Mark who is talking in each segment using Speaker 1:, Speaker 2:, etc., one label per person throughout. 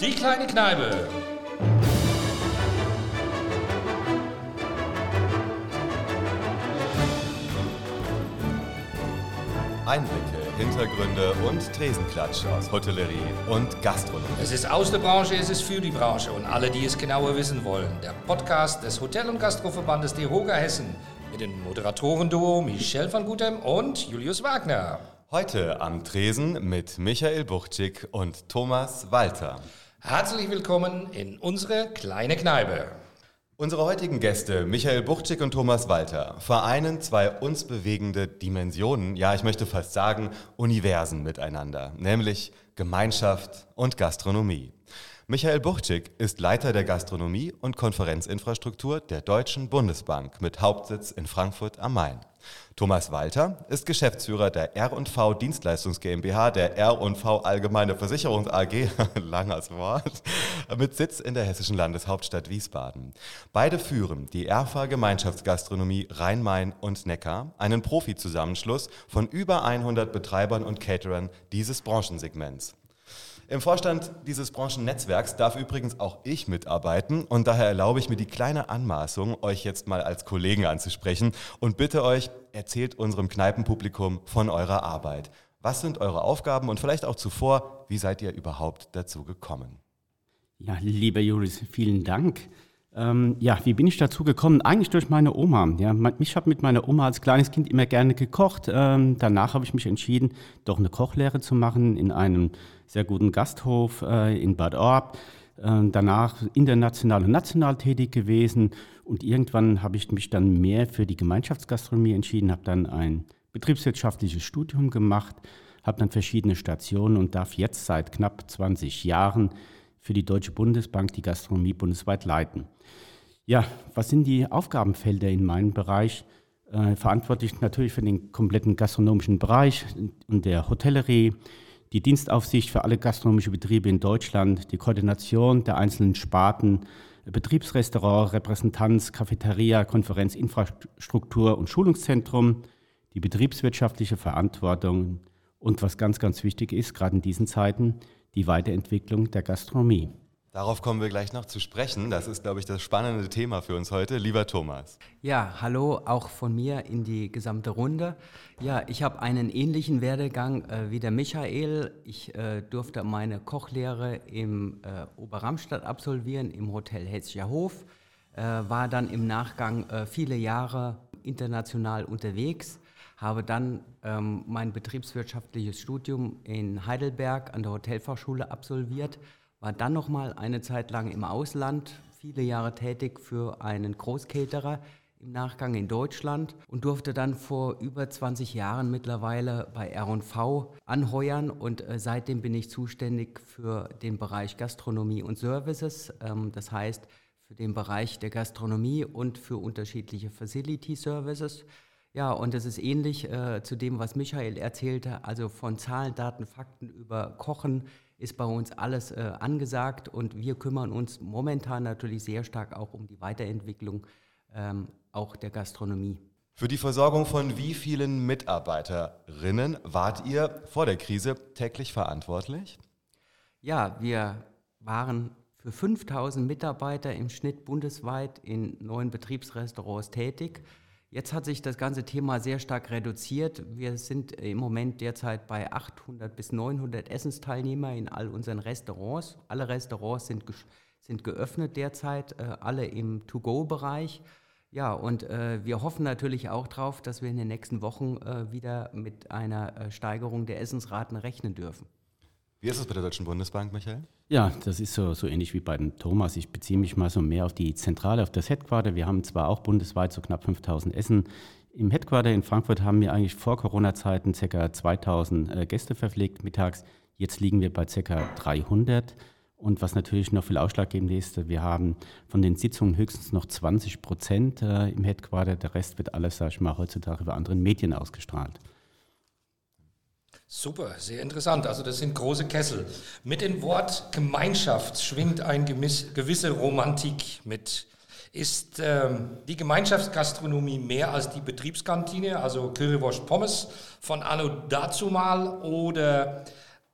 Speaker 1: Die kleine Kneipe.
Speaker 2: Einblicke, Hintergründe und Tresenklatsch aus Hotellerie und Gastronomie.
Speaker 1: Es ist aus der Branche, es ist für die Branche und alle, die es genauer wissen wollen. Der Podcast des Hotel- und Gastroverbandes DEHOGA Hessen mit dem Moderatorenduo Michel van Gutem und Julius Wagner.
Speaker 2: Heute am Tresen mit Michael Buchczyk und Thomas Walter.
Speaker 1: Herzlich willkommen in unsere kleine Kneipe.
Speaker 2: Unsere heutigen Gäste, Michael Buchczyk und Thomas Walter, vereinen zwei uns bewegende Dimensionen, ja, ich möchte fast sagen, Universen miteinander, nämlich Gemeinschaft und Gastronomie. Michael Buchczyk ist Leiter der Gastronomie und Konferenzinfrastruktur der Deutschen Bundesbank mit Hauptsitz in Frankfurt am Main. Thomas Walter ist Geschäftsführer der R&V Dienstleistungs GmbH, der R&V Allgemeine Versicherungs AG, langes Wort, mit Sitz in der hessischen Landeshauptstadt Wiesbaden. Beide führen die ERFA Gemeinschaftsgastronomie Rhein-Main und Neckar, einen Profizusammenschluss von über 100 Betreibern und Caterern dieses Branchensegments. Im Vorstand dieses Branchennetzwerks darf übrigens auch ich mitarbeiten und daher erlaube ich mir die kleine Anmaßung, euch jetzt mal als Kollegen anzusprechen und bitte euch, erzählt unserem Kneipenpublikum von eurer Arbeit. Was sind eure Aufgaben und vielleicht auch zuvor, wie seid ihr überhaupt dazu gekommen?
Speaker 3: Ja, lieber Juris, vielen Dank. Ähm, ja, wie bin ich dazu gekommen? Eigentlich durch meine Oma. Ja, ich habe mit meiner Oma als kleines Kind immer gerne gekocht. Ähm, danach habe ich mich entschieden, doch eine Kochlehre zu machen in einem sehr guten Gasthof äh, in Bad Orb. Äh, danach international und national tätig gewesen und irgendwann habe ich mich dann mehr für die Gemeinschaftsgastronomie entschieden, habe dann ein betriebswirtschaftliches Studium gemacht, habe dann verschiedene Stationen und darf jetzt seit knapp 20 Jahren für die Deutsche Bundesbank die Gastronomie bundesweit leiten. Ja, was sind die Aufgabenfelder in meinem Bereich? Äh, verantwortlich natürlich für den kompletten gastronomischen Bereich und der Hotellerie, die Dienstaufsicht für alle gastronomische Betriebe in Deutschland, die Koordination der einzelnen Sparten, Betriebsrestaurant, Repräsentanz, Cafeteria, Konferenz, Infrastruktur und Schulungszentrum, die betriebswirtschaftliche Verantwortung und was ganz, ganz wichtig ist, gerade in diesen Zeiten, die Weiterentwicklung der Gastronomie.
Speaker 2: Darauf kommen wir gleich noch zu sprechen. Das ist, glaube ich, das spannende Thema für uns heute. Lieber Thomas.
Speaker 4: Ja, hallo auch von mir in die gesamte Runde. Ja, ich habe einen ähnlichen Werdegang äh, wie der Michael. Ich äh, durfte meine Kochlehre im äh, Oberramstadt absolvieren, im Hotel Hessischer Hof. Äh, war dann im Nachgang äh, viele Jahre international unterwegs habe dann ähm, mein betriebswirtschaftliches Studium in Heidelberg an der Hotelfachschule absolviert war dann noch mal eine Zeit lang im Ausland, viele Jahre tätig für einen Großcaterer im Nachgang in Deutschland und durfte dann vor über 20 Jahren mittlerweile bei R&V anheuern und äh, seitdem bin ich zuständig für den Bereich Gastronomie und Services, ähm, das heißt für den Bereich der Gastronomie und für unterschiedliche Facility Services. Ja, und es ist ähnlich äh, zu dem, was Michael erzählte, also von Zahlen, Daten, Fakten über Kochen, ist bei uns alles äh, angesagt und wir kümmern uns momentan natürlich sehr stark auch um die Weiterentwicklung ähm, auch der Gastronomie.
Speaker 2: Für die Versorgung von wie vielen Mitarbeiterinnen wart ihr vor der Krise täglich verantwortlich?
Speaker 4: Ja, wir waren für 5000 Mitarbeiter im Schnitt bundesweit in neun Betriebsrestaurants tätig. Jetzt hat sich das ganze Thema sehr stark reduziert. Wir sind im Moment derzeit bei 800 bis 900 Essensteilnehmer in all unseren Restaurants. Alle Restaurants sind, sind geöffnet derzeit, äh, alle im To-Go-Bereich. Ja, und äh, wir hoffen natürlich auch darauf, dass wir in den nächsten Wochen äh, wieder mit einer äh, Steigerung der Essensraten rechnen dürfen.
Speaker 2: Wie ist es bei der Deutschen Bundesbank, Michael?
Speaker 3: Ja, das ist so, so ähnlich wie bei dem Thomas. Ich beziehe mich mal so mehr auf die Zentrale, auf das Headquarter. Wir haben zwar auch bundesweit so knapp 5000 Essen. Im Headquarter in Frankfurt haben wir eigentlich vor Corona-Zeiten ca. 2000 äh, Gäste verpflegt mittags. Jetzt liegen wir bei ca. 300. Und was natürlich noch viel ausschlaggebend ist, wir haben von den Sitzungen höchstens noch 20 Prozent äh, im Headquarter. Der Rest wird alles, sag ich mal, heutzutage über andere Medien ausgestrahlt.
Speaker 1: Super, sehr interessant. Also das sind große Kessel. Mit dem Wort Gemeinschaft schwingt eine gewisse Romantik mit. Ist ähm, die Gemeinschaftsgastronomie mehr als die Betriebskantine, also Currywurst Pommes von Anno dazumal oder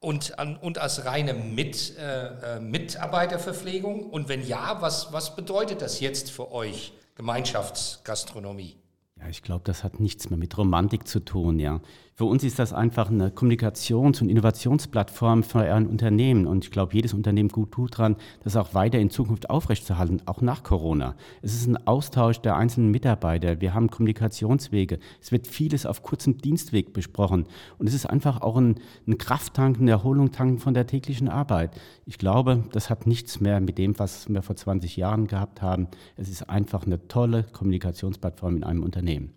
Speaker 1: und, an, und als reine Mit, äh, äh, Mitarbeiterverpflegung? Und wenn ja, was, was bedeutet das jetzt für euch, Gemeinschaftsgastronomie?
Speaker 3: Ja, ich glaube, das hat nichts mehr mit Romantik zu tun, ja. Für uns ist das einfach eine Kommunikations- und Innovationsplattform für ein Unternehmen. Und ich glaube, jedes Unternehmen gut tut daran, das auch weiter in Zukunft aufrechtzuerhalten, auch nach Corona. Es ist ein Austausch der einzelnen Mitarbeiter. Wir haben Kommunikationswege. Es wird vieles auf kurzem Dienstweg besprochen. Und es ist einfach auch ein, ein Krafttanken, eine Erholung tanken von der täglichen Arbeit. Ich glaube, das hat nichts mehr mit dem, was wir vor 20 Jahren gehabt haben. Es ist einfach eine tolle Kommunikationsplattform in einem Unternehmen.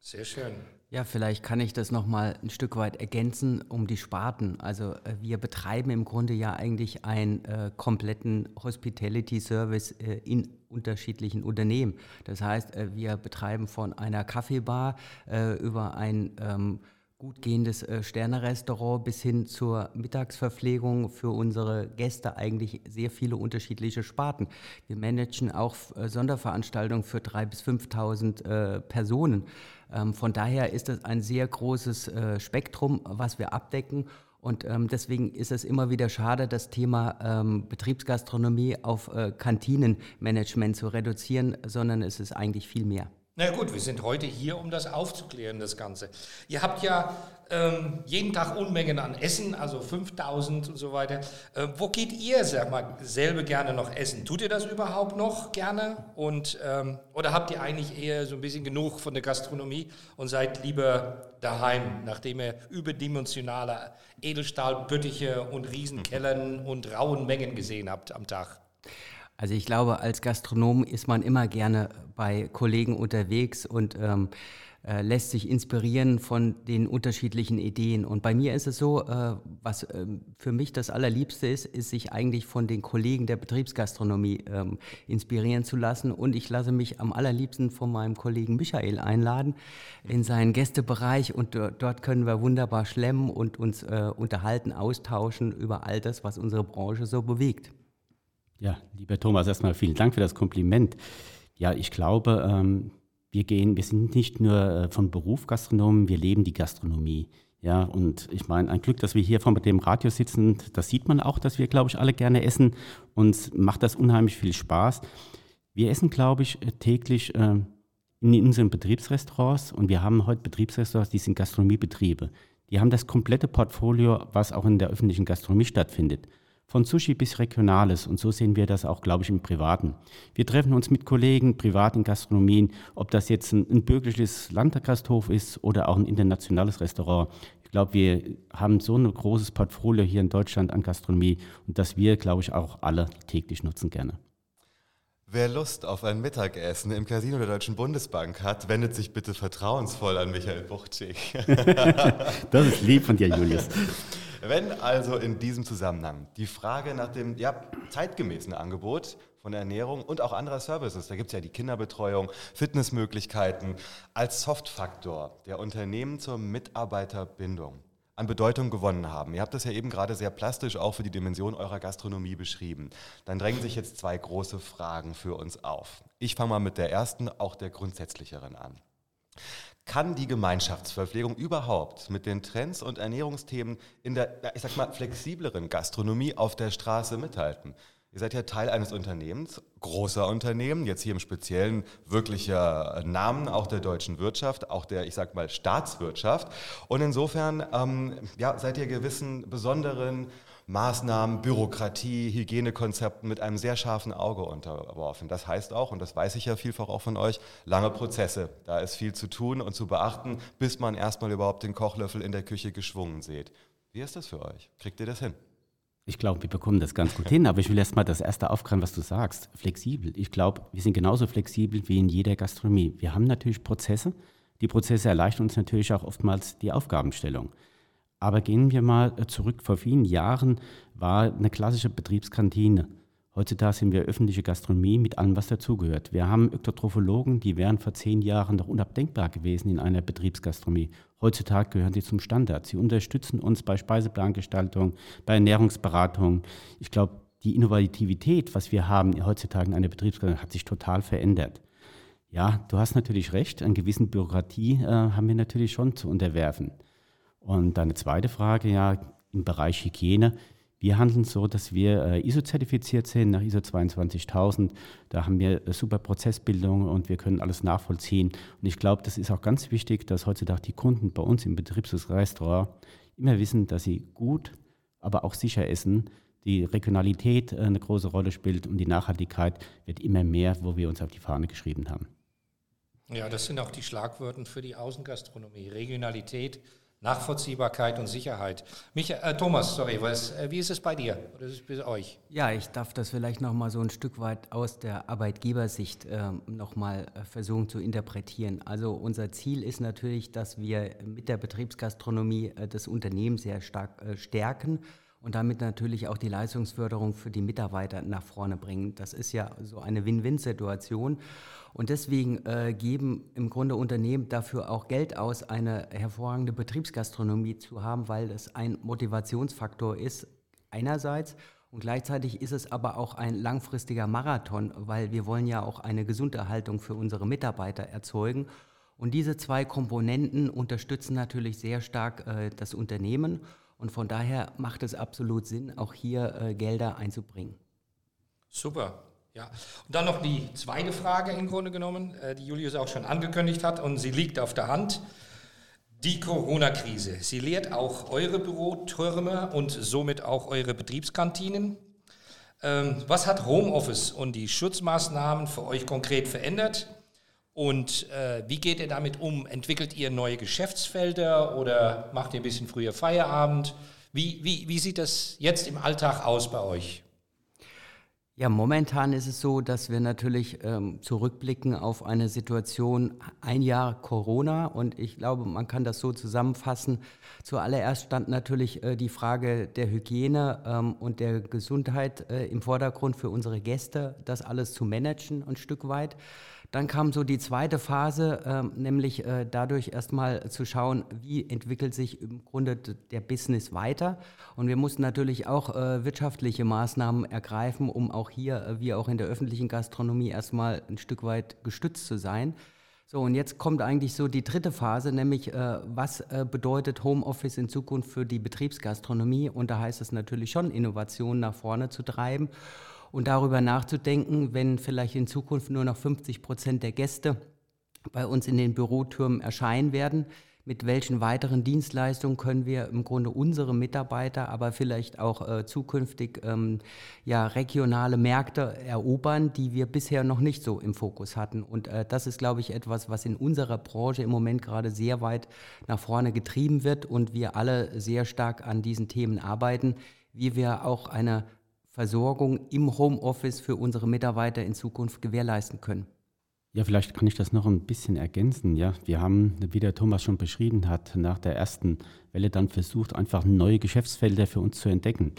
Speaker 1: Sehr schön.
Speaker 4: Ja, vielleicht kann ich das nochmal ein Stück weit ergänzen um die Sparten. Also äh, wir betreiben im Grunde ja eigentlich einen äh, kompletten Hospitality-Service äh, in unterschiedlichen Unternehmen. Das heißt, äh, wir betreiben von einer Kaffeebar äh, über ein ähm, gut gehendes äh, Sternerestaurant bis hin zur Mittagsverpflegung für unsere Gäste eigentlich sehr viele unterschiedliche Sparten. Wir managen auch Sonderveranstaltungen für 3.000 bis 5.000 Personen. Ähm, von daher ist es ein sehr großes äh, Spektrum, was wir abdecken. Und ähm, deswegen ist es immer wieder schade, das Thema ähm, Betriebsgastronomie auf äh, Kantinenmanagement zu reduzieren, sondern es ist eigentlich viel mehr.
Speaker 1: Na gut, wir sind heute hier, um das aufzuklären, das Ganze. Ihr habt ja ähm, jeden Tag Unmengen an Essen, also 5000 und so weiter. Äh, wo geht ihr, sag mal, selber gerne noch essen? Tut ihr das überhaupt noch gerne? Und, ähm, oder habt ihr eigentlich eher so ein bisschen genug von der Gastronomie und seid lieber daheim, nachdem ihr überdimensionale Edelstahlbüttiche und Riesenkellern und rauen Mengen gesehen habt am Tag?
Speaker 4: Also ich glaube, als Gastronom ist man immer gerne bei Kollegen unterwegs und ähm, äh, lässt sich inspirieren von den unterschiedlichen Ideen. Und bei mir ist es so, äh, was äh, für mich das Allerliebste ist, ist sich eigentlich von den Kollegen der Betriebsgastronomie ähm, inspirieren zu lassen. Und ich lasse mich am allerliebsten von meinem Kollegen Michael einladen in seinen Gästebereich. Und dort können wir wunderbar schlemmen und uns äh, unterhalten, austauschen über all das, was unsere Branche so bewegt.
Speaker 3: Ja, lieber Thomas, erstmal vielen Dank für das Kompliment. Ja, ich glaube, ähm, wir gehen, wir sind nicht nur äh, von Beruf Gastronomen, wir leben die Gastronomie. Ja, und ich meine, ein Glück, dass wir hier vor dem Radio sitzen, das sieht man auch, dass wir, glaube ich, alle gerne essen. Uns macht das unheimlich viel Spaß. Wir essen, glaube ich, äh, täglich äh, in unseren Betriebsrestaurants und wir haben heute Betriebsrestaurants, die sind Gastronomiebetriebe. Die haben das komplette Portfolio, was auch in der öffentlichen Gastronomie stattfindet von Sushi bis Regionales. Und so sehen wir das auch, glaube ich, im Privaten. Wir treffen uns mit Kollegen privat in Gastronomien, ob das jetzt ein, ein bürgerliches Landgasthof ist oder auch ein internationales Restaurant. Ich glaube, wir haben so ein großes Portfolio hier in Deutschland an Gastronomie und das wir, glaube ich, auch alle täglich nutzen gerne.
Speaker 2: Wer Lust auf ein Mittagessen im Casino der Deutschen Bundesbank hat, wendet sich bitte vertrauensvoll an Michael Buchtschik.
Speaker 3: das ist lieb von dir, Julius.
Speaker 2: Wenn also in diesem Zusammenhang die Frage nach dem ja, zeitgemäßen Angebot von Ernährung und auch anderer Services, da gibt es ja die Kinderbetreuung, Fitnessmöglichkeiten, als Softfaktor der Unternehmen zur Mitarbeiterbindung an Bedeutung gewonnen haben. Ihr habt das ja eben gerade sehr plastisch auch für die Dimension eurer Gastronomie beschrieben. Dann drängen sich jetzt zwei große Fragen für uns auf. Ich fange mal mit der ersten, auch der grundsätzlicheren an. Kann die Gemeinschaftsverpflegung überhaupt mit den Trends und Ernährungsthemen in der, ich sag mal, flexibleren Gastronomie auf der Straße mithalten? Ihr seid ja Teil eines Unternehmens, großer Unternehmen, jetzt hier im Speziellen wirklicher Namen auch der deutschen Wirtschaft, auch der, ich sag mal, Staatswirtschaft. Und insofern ähm, ja, seid ihr gewissen besonderen Maßnahmen, Bürokratie, Hygienekonzepten mit einem sehr scharfen Auge unterworfen. Das heißt auch, und das weiß ich ja vielfach auch von euch, lange Prozesse. Da ist viel zu tun und zu beachten, bis man erstmal überhaupt den Kochlöffel in der Küche geschwungen sieht. Wie ist das für euch? Kriegt ihr das hin?
Speaker 3: Ich glaube, wir bekommen das ganz gut hin, aber ich will erst mal das erste aufgreifen, was du sagst. Flexibel. Ich glaube, wir sind genauso flexibel wie in jeder Gastronomie. Wir haben natürlich Prozesse. Die Prozesse erleichtern uns natürlich auch oftmals die Aufgabenstellung. Aber gehen wir mal äh, zurück. Vor vielen Jahren war eine klassische Betriebskantine. Heutzutage sind wir öffentliche Gastronomie mit allem, was dazugehört. Wir haben Ökotrophologen, die wären vor zehn Jahren noch unabdenkbar gewesen in einer Betriebsgastronomie. Heutzutage gehören sie zum Standard. Sie unterstützen uns bei Speiseplangestaltung, bei Ernährungsberatung. Ich glaube, die Innovativität, was wir haben heutzutage in einer Betriebsgastronomie, hat sich total verändert. Ja, du hast natürlich recht, an gewissen Bürokratie äh, haben wir natürlich schon zu unterwerfen. Und deine zweite Frage, ja, im Bereich Hygiene. Wir handeln so, dass wir äh, ISO-zertifiziert sind nach ISO 22000. Da haben wir äh, super Prozessbildung und wir können alles nachvollziehen. Und ich glaube, das ist auch ganz wichtig, dass heutzutage die Kunden bei uns im Betriebsrestaurant immer wissen, dass sie gut, aber auch sicher essen. Die Regionalität äh, eine große Rolle spielt und die Nachhaltigkeit wird immer mehr, wo wir uns auf die Fahne geschrieben haben.
Speaker 1: Ja, das sind auch die Schlagwörter für die Außengastronomie. Regionalität, Nachvollziehbarkeit und Sicherheit. Mich, äh, Thomas, sorry, was, äh, wie ist es bei dir oder ist es bei euch?
Speaker 4: Ja, ich darf das vielleicht noch mal so ein Stück weit aus der Arbeitgebersicht äh, mal äh, versuchen zu interpretieren. Also unser Ziel ist natürlich, dass wir mit der Betriebsgastronomie äh, das Unternehmen sehr stark äh, stärken und damit natürlich auch die Leistungsförderung für die Mitarbeiter nach vorne bringen. Das ist ja so eine Win-Win-Situation. Und deswegen äh, geben im Grunde Unternehmen dafür auch Geld aus, eine hervorragende Betriebsgastronomie zu haben, weil das ein Motivationsfaktor ist einerseits. Und gleichzeitig ist es aber auch ein langfristiger Marathon, weil wir wollen ja auch eine Gesunderhaltung für unsere Mitarbeiter erzeugen. Und diese zwei Komponenten unterstützen natürlich sehr stark äh, das Unternehmen. Und von daher macht es absolut Sinn, auch hier äh, Gelder einzubringen.
Speaker 1: Super. Ja, und dann noch die zweite Frage im Grunde genommen, äh, die Julius auch schon angekündigt hat und sie liegt auf der Hand. Die Corona-Krise. Sie lehrt auch eure Bürotürme und somit auch eure Betriebskantinen. Ähm, was hat Homeoffice und die Schutzmaßnahmen für euch konkret verändert? Und äh, wie geht ihr damit um? Entwickelt ihr neue Geschäftsfelder oder macht ihr ein bisschen früher Feierabend? Wie, wie, wie sieht das jetzt im Alltag aus bei euch?
Speaker 4: Ja, momentan ist es so, dass wir natürlich ähm, zurückblicken auf eine Situation, ein Jahr Corona und ich glaube, man kann das so zusammenfassen. Zuallererst stand natürlich äh, die Frage der Hygiene ähm, und der Gesundheit äh, im Vordergrund für unsere Gäste, das alles zu managen ein Stück weit. Dann kam so die zweite Phase, äh, nämlich äh, dadurch erstmal zu schauen, wie entwickelt sich im Grunde der Business weiter. Und wir mussten natürlich auch äh, wirtschaftliche Maßnahmen ergreifen, um auch hier, äh, wie auch in der öffentlichen Gastronomie, erstmal ein Stück weit gestützt zu sein. So, und jetzt kommt eigentlich so die dritte Phase, nämlich äh, was äh, bedeutet Homeoffice in Zukunft für die Betriebsgastronomie? Und da heißt es natürlich schon, Innovationen nach vorne zu treiben und darüber nachzudenken, wenn vielleicht in Zukunft nur noch 50 Prozent der Gäste bei uns in den Bürotürmen erscheinen werden, mit welchen weiteren Dienstleistungen können wir im Grunde unsere Mitarbeiter, aber vielleicht auch äh, zukünftig ähm, ja, regionale Märkte erobern, die wir bisher noch nicht so im Fokus hatten. Und äh, das ist, glaube ich, etwas, was in unserer Branche im Moment gerade sehr weit nach vorne getrieben wird und wir alle sehr stark an diesen Themen arbeiten, wie wir auch eine Versorgung im Homeoffice für unsere Mitarbeiter in Zukunft gewährleisten können.
Speaker 3: Ja, vielleicht kann ich das noch ein bisschen ergänzen. Ja, wir haben, wie der Thomas schon beschrieben hat, nach der ersten Welle dann versucht, einfach neue Geschäftsfelder für uns zu entdecken.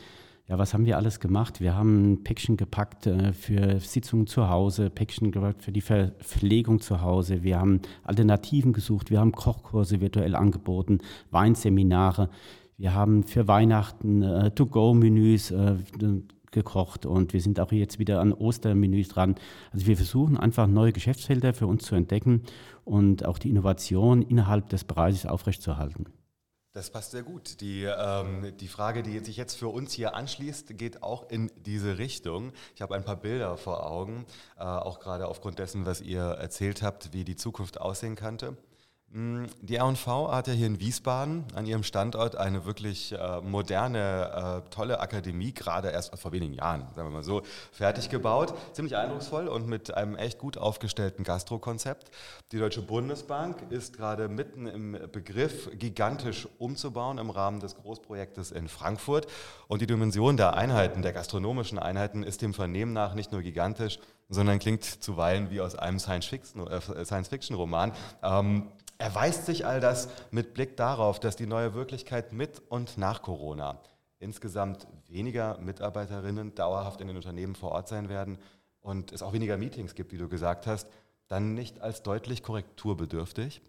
Speaker 3: Ja, was haben wir alles gemacht? Wir haben Päckchen gepackt äh, für Sitzungen zu Hause, Päckchen gepackt für die Verpflegung zu Hause. Wir haben Alternativen gesucht. Wir haben Kochkurse virtuell angeboten, Weinseminare. Wir haben für Weihnachten äh, To-Go-Menüs äh, gekocht und wir sind auch jetzt wieder an Ostermenüs dran. Also wir versuchen einfach neue Geschäftsfelder für uns zu entdecken und auch die Innovation innerhalb des Bereichs aufrechtzuerhalten.
Speaker 2: Das passt sehr gut. Die, ähm, die Frage, die sich jetzt für uns hier anschließt, geht auch in diese Richtung. Ich habe ein paar Bilder vor Augen, äh, auch gerade aufgrund dessen, was ihr erzählt habt, wie die Zukunft aussehen könnte. Mm, die R&V hat ja hier in Wiesbaden an ihrem Standort eine wirklich äh, moderne, äh, tolle Akademie, gerade erst vor wenigen Jahren, sagen wir mal so, fertig gebaut. Ziemlich eindrucksvoll und mit einem echt gut aufgestellten Gastrokonzept. Die Deutsche Bundesbank ist gerade mitten im Begriff, gigantisch umzubauen im Rahmen des Großprojektes in Frankfurt. Und die Dimension der Einheiten, der gastronomischen Einheiten, ist dem Vernehmen nach nicht nur gigantisch, sondern klingt zuweilen wie aus einem äh, Science-Fiction-Roman. Ähm, Erweist sich all das mit Blick darauf, dass die neue Wirklichkeit mit und nach Corona insgesamt weniger Mitarbeiterinnen dauerhaft in den Unternehmen vor Ort sein werden und es auch weniger Meetings gibt, wie du gesagt hast, dann nicht als deutlich korrekturbedürftig?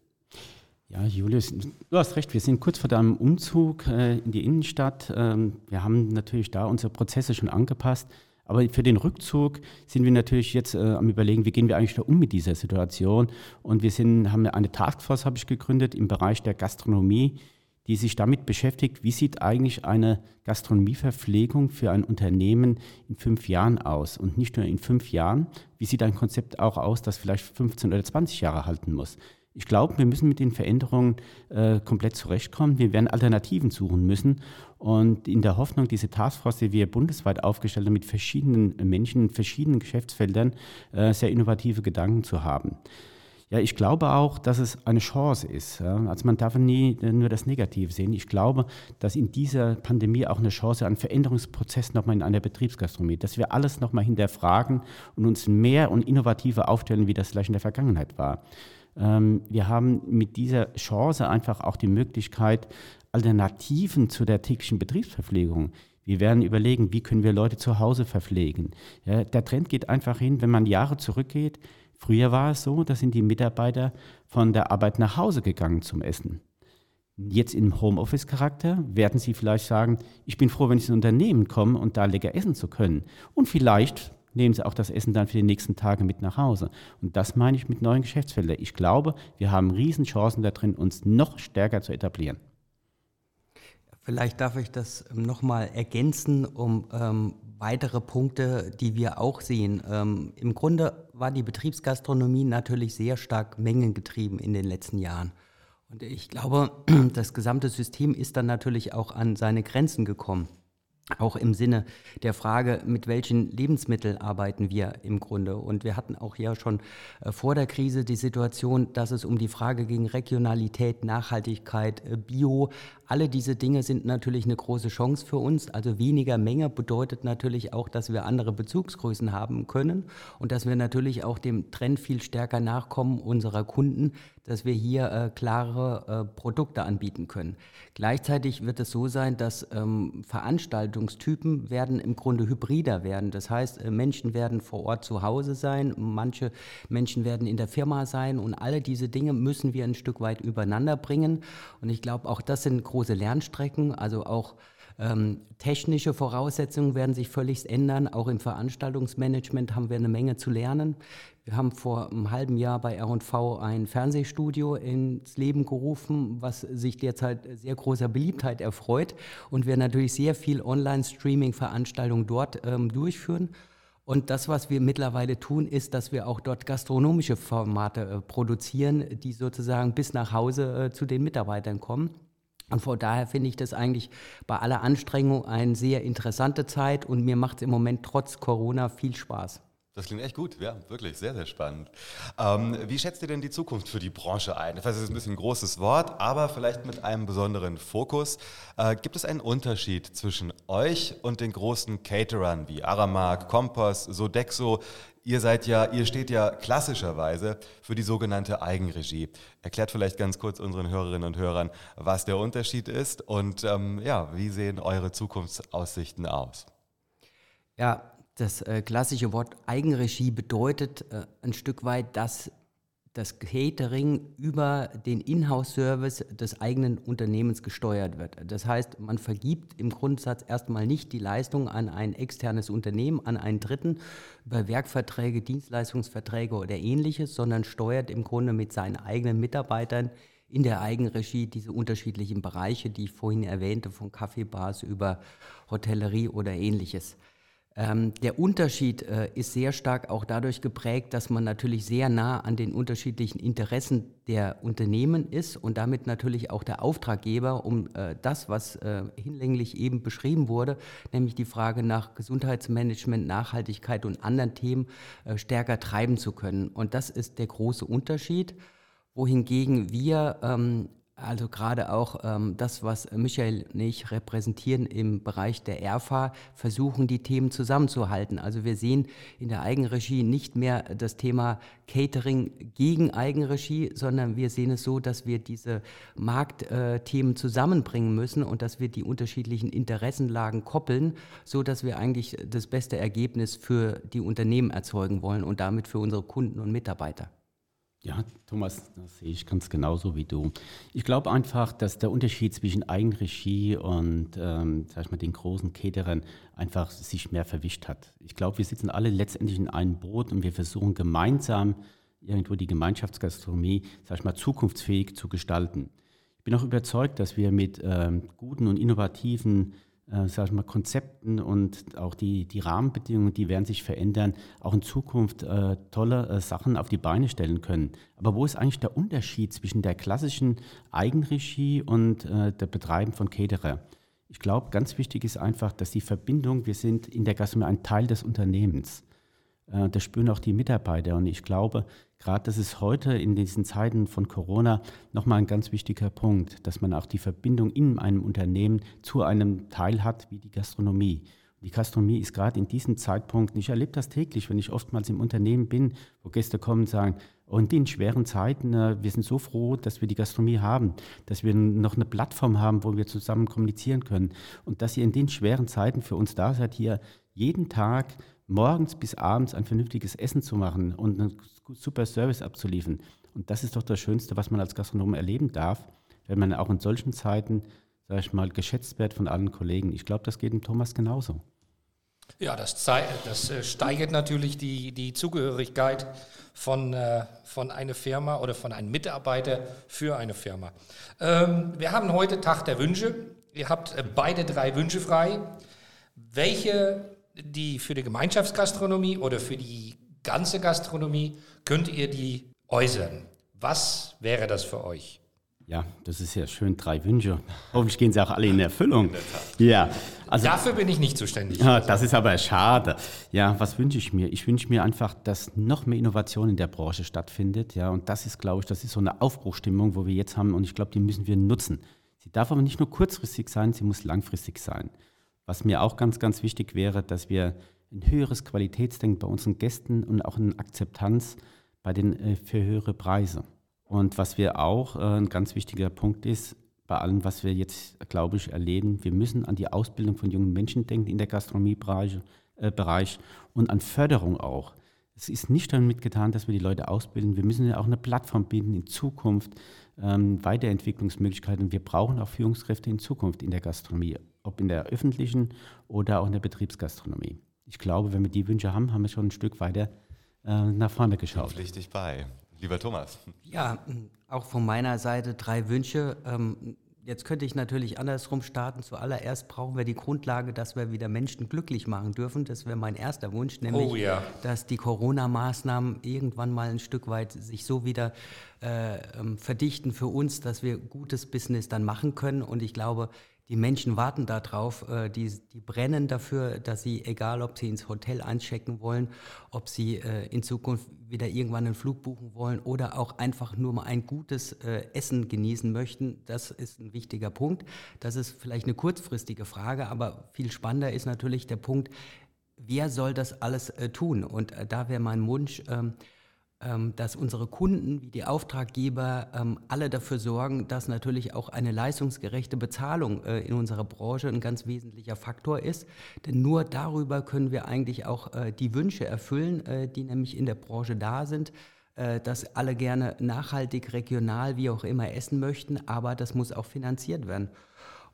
Speaker 3: Ja, Julius, du hast recht. Wir sind kurz vor deinem Umzug äh, in die Innenstadt. Ähm, wir haben natürlich da unsere Prozesse schon angepasst. Aber für den Rückzug sind wir natürlich jetzt äh, am Überlegen, wie gehen wir eigentlich da um mit dieser Situation. Und wir sind, haben eine Taskforce, habe ich gegründet, im Bereich der Gastronomie, die sich damit beschäftigt, wie sieht eigentlich eine Gastronomieverpflegung für ein Unternehmen in fünf Jahren aus. Und nicht nur in fünf Jahren, wie sieht ein Konzept auch aus, das vielleicht 15 oder 20 Jahre halten muss. Ich glaube, wir müssen mit den Veränderungen äh, komplett zurechtkommen. Wir werden Alternativen suchen müssen. Und in der Hoffnung, diese Taskforce, die wir bundesweit aufgestellt haben, mit verschiedenen Menschen, in verschiedenen Geschäftsfeldern, äh, sehr innovative Gedanken zu haben. Ja, ich glaube auch, dass es eine Chance ist. Also man darf nie nur das Negative sehen. Ich glaube, dass in dieser Pandemie auch eine Chance, ein Veränderungsprozess nochmal in einer Betriebsgastronomie, dass wir alles nochmal hinterfragen und uns mehr und innovativer aufstellen, wie das vielleicht in der Vergangenheit war. Ähm, wir haben mit dieser Chance einfach auch die Möglichkeit, Alternativen zu der täglichen Betriebsverpflegung wir werden überlegen, wie können wir Leute zu Hause verpflegen. Ja, der Trend geht einfach hin, wenn man Jahre zurückgeht, Früher war es so, da sind die Mitarbeiter von der Arbeit nach Hause gegangen zum Essen. Jetzt im Homeoffice-Charakter werden sie vielleicht sagen, ich bin froh, wenn ich ins Unternehmen komme und da lecker essen zu können. Und vielleicht nehmen sie auch das Essen dann für die nächsten Tage mit nach Hause. Und das meine ich mit neuen Geschäftsfeldern. Ich glaube, wir haben Riesenchancen da drin, uns noch stärker zu etablieren.
Speaker 4: Vielleicht darf ich das nochmal ergänzen, um ähm, weitere Punkte, die wir auch sehen. Ähm, Im Grunde war die Betriebsgastronomie natürlich sehr stark mengengetrieben in den letzten Jahren. Und ich glaube, das gesamte System ist dann natürlich auch an seine Grenzen gekommen. Auch im Sinne der Frage, mit welchen Lebensmitteln arbeiten wir im Grunde. Und wir hatten auch ja schon äh, vor der Krise die Situation, dass es um die Frage ging Regionalität, Nachhaltigkeit, äh, Bio, alle diese Dinge sind natürlich eine große Chance für uns. Also weniger Menge bedeutet natürlich auch, dass wir andere Bezugsgrößen haben können und dass wir natürlich auch dem Trend viel stärker nachkommen unserer Kunden, dass wir hier äh, klare äh, Produkte anbieten können. Gleichzeitig wird es so sein, dass ähm, Veranstaltungstypen werden im Grunde hybrider werden. Das heißt, äh, Menschen werden vor Ort zu Hause sein, manche Menschen werden in der Firma sein und alle diese Dinge müssen wir ein Stück weit übereinander bringen. Und ich glaube, auch das sind große Lernstrecken, also auch ähm, technische Voraussetzungen werden sich völlig ändern. Auch im Veranstaltungsmanagement haben wir eine Menge zu lernen. Wir haben vor einem halben Jahr bei R&V ein Fernsehstudio ins Leben gerufen, was sich derzeit sehr großer Beliebtheit erfreut und wir natürlich sehr viel Online-Streaming-Veranstaltungen dort ähm, durchführen. Und das, was wir mittlerweile tun, ist, dass wir auch dort gastronomische Formate äh, produzieren, die sozusagen bis nach Hause äh, zu den Mitarbeitern kommen. Und von daher finde ich das eigentlich bei aller Anstrengung eine sehr interessante Zeit und mir macht es im Moment trotz Corona viel Spaß.
Speaker 2: Das klingt echt gut, ja, wirklich sehr, sehr spannend. Ähm, wie schätzt ihr denn die Zukunft für die Branche ein? Das ist ein bisschen ein großes Wort, aber vielleicht mit einem besonderen Fokus. Äh, gibt es einen Unterschied zwischen euch und den großen Caterern wie Aramark, Kompass, Sodexo? Ihr seid ja, ihr steht ja klassischerweise für die sogenannte Eigenregie. Erklärt vielleicht ganz kurz unseren Hörerinnen und Hörern, was der Unterschied ist und ähm, ja, wie sehen eure Zukunftsaussichten aus?
Speaker 4: Ja, das äh, klassische Wort Eigenregie bedeutet äh, ein Stück weit, dass das Catering über den Inhouse-Service des eigenen Unternehmens gesteuert wird. Das heißt, man vergibt im Grundsatz erstmal nicht die Leistung an ein externes Unternehmen, an einen Dritten über Werkverträge, Dienstleistungsverträge oder ähnliches, sondern steuert im Grunde mit seinen eigenen Mitarbeitern in der Eigenregie diese unterschiedlichen Bereiche, die ich vorhin erwähnte, von Kaffeebars über Hotellerie oder ähnliches. Ähm, der Unterschied äh, ist sehr stark auch dadurch geprägt, dass man natürlich sehr nah an den unterschiedlichen Interessen der Unternehmen ist und damit natürlich auch der Auftraggeber, um äh, das, was äh, hinlänglich eben beschrieben wurde, nämlich die Frage nach Gesundheitsmanagement, Nachhaltigkeit und anderen Themen äh, stärker treiben zu können. Und das ist der große Unterschied wohingegen wir ähm, also gerade auch ähm, das, was Michael und ich repräsentieren im Bereich der ERFA, versuchen die Themen zusammenzuhalten. Also wir sehen in der Eigenregie nicht mehr das Thema Catering gegen Eigenregie, sondern wir sehen es so, dass wir diese Marktthemen äh, zusammenbringen müssen und dass wir die unterschiedlichen Interessenlagen koppeln, so dass wir eigentlich das beste Ergebnis für die Unternehmen erzeugen wollen und damit für unsere Kunden und Mitarbeiter.
Speaker 3: Ja, Thomas, das sehe ich ganz genauso wie du. Ich glaube einfach, dass der Unterschied zwischen Eigenregie und ähm, sag ich mal, den großen Caterern einfach sich mehr verwischt hat. Ich glaube, wir sitzen alle letztendlich in einem Boot und wir versuchen gemeinsam irgendwo die Gemeinschaftsgastronomie, sag ich mal, zukunftsfähig zu gestalten. Ich bin auch überzeugt, dass wir mit ähm, guten und innovativen äh, sag ich mal, Konzepten und auch die, die Rahmenbedingungen, die werden sich verändern, auch in Zukunft äh, tolle äh, Sachen auf die Beine stellen können. Aber wo ist eigentlich der Unterschied zwischen der klassischen Eigenregie und äh, der Betreiben von Caterer? Ich glaube, ganz wichtig ist einfach, dass die Verbindung, wir sind in der Gastronomie ein Teil des Unternehmens. Äh, das spüren auch die Mitarbeiter. Und ich glaube, gerade das ist heute in diesen Zeiten von Corona nochmal ein ganz wichtiger Punkt, dass man auch die Verbindung in einem Unternehmen zu einem Teil hat, wie die Gastronomie. Die Gastronomie ist gerade in diesen Zeitpunkten, ich erlebe das täglich, wenn ich oftmals im Unternehmen bin, wo Gäste kommen und sagen, und in den schweren Zeiten, äh, wir sind so froh, dass wir die Gastronomie haben, dass wir noch eine Plattform haben, wo wir zusammen kommunizieren können und dass ihr in den schweren Zeiten für uns da seid, hier jeden Tag morgens bis abends ein vernünftiges Essen zu machen und einen super Service abzuliefern. Und das ist doch das Schönste, was man als Gastronom erleben darf, wenn man auch in solchen Zeiten, sage ich mal, geschätzt wird von allen Kollegen. Ich glaube, das geht dem Thomas genauso.
Speaker 1: Ja, das, das äh, steigert natürlich die, die Zugehörigkeit von, äh, von einer Firma oder von einem Mitarbeiter für eine Firma. Ähm, wir haben heute Tag der Wünsche. Ihr habt äh, beide drei Wünsche frei. Welche die für die Gemeinschaftsgastronomie oder für die ganze Gastronomie könnt ihr die äußern. Was wäre das für euch?
Speaker 3: Ja, das ist ja schön, drei Wünsche. Hoffentlich gehen sie auch alle in Erfüllung. In
Speaker 1: ja, also, Dafür bin ich nicht zuständig.
Speaker 3: Ja, das ist aber schade. Ja, was wünsche ich mir? Ich wünsche mir einfach, dass noch mehr Innovation in der Branche stattfindet. Ja, und das ist, glaube ich, das ist so eine Aufbruchstimmung, wo wir jetzt haben. Und ich glaube, die müssen wir nutzen. Sie darf aber nicht nur kurzfristig sein, sie muss langfristig sein. Was mir auch ganz, ganz wichtig wäre, dass wir ein höheres Qualitätsdenken bei unseren Gästen und auch eine Akzeptanz bei den, äh, für höhere Preise. Und was wir auch, äh, ein ganz wichtiger Punkt ist, bei allem, was wir jetzt, glaube ich, erleben, wir müssen an die Ausbildung von jungen Menschen denken in der Gastronomiebereich äh, und an Förderung auch. Es ist nicht damit getan, dass wir die Leute ausbilden. Wir müssen ja auch eine Plattform bieten in Zukunft, ähm, Weiterentwicklungsmöglichkeiten. Wir brauchen auch Führungskräfte in Zukunft in der Gastronomie, ob in der öffentlichen oder auch in der Betriebsgastronomie. Ich glaube, wenn wir die Wünsche haben, haben wir schon ein Stück weiter äh, nach vorne geschaut.
Speaker 2: Pflichtig bei. Lieber Thomas.
Speaker 4: Ja, auch von meiner Seite drei Wünsche. Ähm, Jetzt könnte ich natürlich andersrum starten. Zuallererst brauchen wir die Grundlage, dass wir wieder Menschen glücklich machen dürfen. Das wäre mein erster Wunsch, nämlich,
Speaker 1: oh, ja.
Speaker 4: dass die Corona-Maßnahmen irgendwann mal ein Stück weit sich so wieder äh, ähm, verdichten für uns, dass wir gutes Business dann machen können. Und ich glaube, die Menschen warten darauf, äh, die, die brennen dafür, dass sie, egal ob sie ins Hotel einchecken wollen, ob sie äh, in Zukunft wieder irgendwann einen Flug buchen wollen oder auch einfach nur mal ein gutes äh, Essen genießen möchten, das ist ein wichtiger Punkt. Das ist vielleicht eine kurzfristige Frage, aber viel spannender ist natürlich der Punkt, wer soll das alles tun? Und da wäre mein Wunsch, ähm, dass unsere Kunden wie die Auftraggeber ähm, alle dafür sorgen, dass natürlich auch eine leistungsgerechte Bezahlung äh, in unserer Branche ein ganz wesentlicher Faktor ist. Denn nur darüber können wir eigentlich auch äh, die Wünsche erfüllen, äh, die nämlich in der Branche da sind dass alle gerne nachhaltig, regional, wie auch immer essen möchten, aber das muss auch finanziert werden.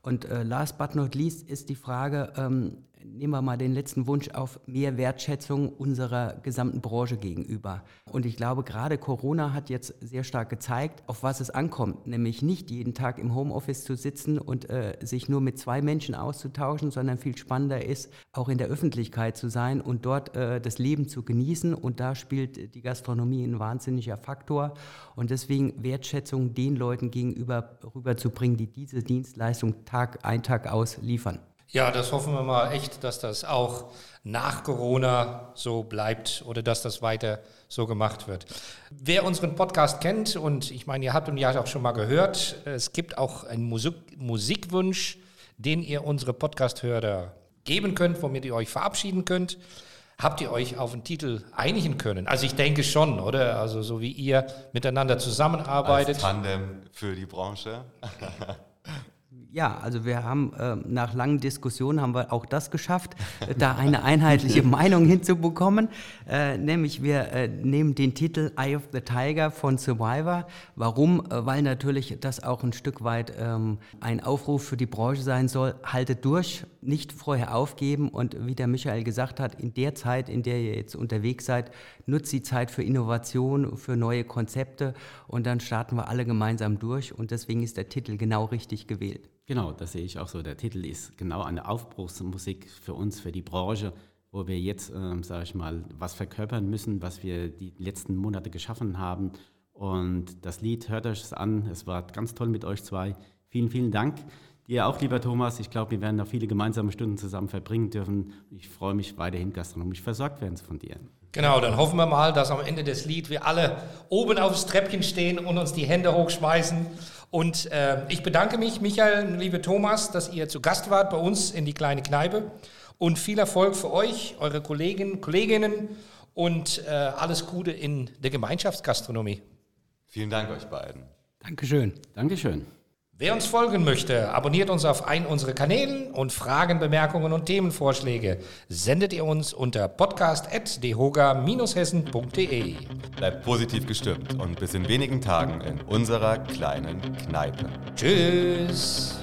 Speaker 4: Und last but not least ist die Frage, ähm, nehmen wir mal den letzten Wunsch auf, mehr Wertschätzung unserer gesamten Branche gegenüber. Und ich glaube, gerade Corona hat jetzt sehr stark gezeigt, auf was es ankommt, nämlich nicht jeden Tag im Homeoffice zu sitzen und äh, sich nur mit zwei Menschen auszutauschen, sondern viel spannender ist, auch in der Öffentlichkeit zu sein und dort äh, das Leben zu genießen. Und da spielt die Gastronomie ein wahnsinniger Faktor. Und deswegen Wertschätzung den Leuten gegenüber rüberzubringen, die diese Dienstleistung Tag ein, Tag aus liefern.
Speaker 1: Ja, das hoffen wir mal echt, dass das auch nach Corona so bleibt oder dass das weiter so gemacht wird. Wer unseren Podcast kennt, und ich meine, ihr habt ihn ja auch schon mal gehört, es gibt auch einen Musik Musikwunsch, den ihr unsere Podcast-Hörer geben könnt, womit ihr euch verabschieden könnt. Habt ihr euch auf den Titel einigen können? Also ich denke schon, oder? Also so wie ihr miteinander zusammenarbeitet.
Speaker 2: Als Tandem für die Branche.
Speaker 4: ja, also wir haben äh, nach langen Diskussionen haben wir auch das geschafft, äh, da eine einheitliche Meinung hinzubekommen. Äh, nämlich wir äh, nehmen den Titel Eye of the Tiger von Survivor. Warum? Äh, weil natürlich das auch ein Stück weit ähm, ein Aufruf für die Branche sein soll. Haltet durch, nicht vorher aufgeben und wie der Michael gesagt hat, in der Zeit, in der ihr jetzt unterwegs seid, nutzt die Zeit für Innovation, für neue Konzepte und dann starten wir alle gemeinsam durch und deswegen ist der Titel genau richtig gewählt.
Speaker 3: Genau, das sehe ich auch so. Der Titel ist genau eine Aufbruchsmusik für uns, für die Branche, wo wir jetzt, ähm, sage ich mal, was verkörpern müssen, was wir die letzten Monate geschaffen haben. Und das Lied, hört euch es an. Es war ganz toll mit euch zwei. Vielen, vielen Dank. Dir auch, lieber Thomas. Ich glaube, wir werden noch viele gemeinsame Stunden zusammen verbringen dürfen. Ich freue mich weiterhin gastronomisch versorgt werden von dir.
Speaker 1: Genau, dann hoffen wir mal, dass am Ende des Lied wir alle oben aufs Treppchen stehen und uns die Hände hochschmeißen und äh, ich bedanke mich, Michael, liebe Thomas, dass ihr zu Gast wart bei uns in die kleine Kneipe. Und viel Erfolg für euch, eure Kollegen, Kolleginnen und äh, alles Gute in der Gemeinschaftsgastronomie.
Speaker 2: Vielen Dank euch beiden.
Speaker 4: Dankeschön.
Speaker 3: Dankeschön.
Speaker 1: Wer uns folgen möchte, abonniert uns auf einen unserer Kanälen und Fragen, Bemerkungen und Themenvorschläge sendet ihr uns unter podcast.dehoga-hessen.de.
Speaker 2: Bleibt positiv gestimmt und bis in wenigen Tagen in unserer kleinen Kneipe.
Speaker 1: Tschüss.